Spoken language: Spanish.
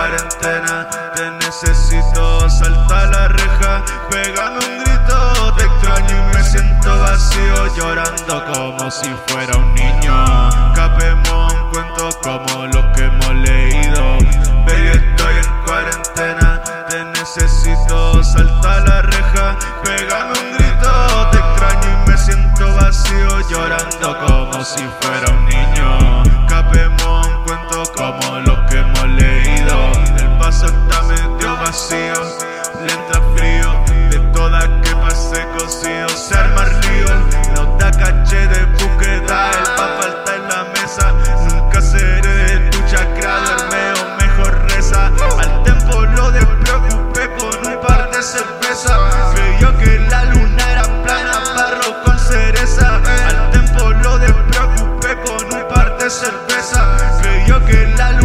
Te necesito, salta la reja, pegando un grito. Te extraño y me siento vacío, llorando como si fuera un niño. Capemón, cuentos como los que hemos leído. Baby, estoy en cuarentena, te necesito, salta la reja, pegando un grito. Te extraño y me siento vacío, llorando como si fuera un niño. que la luz.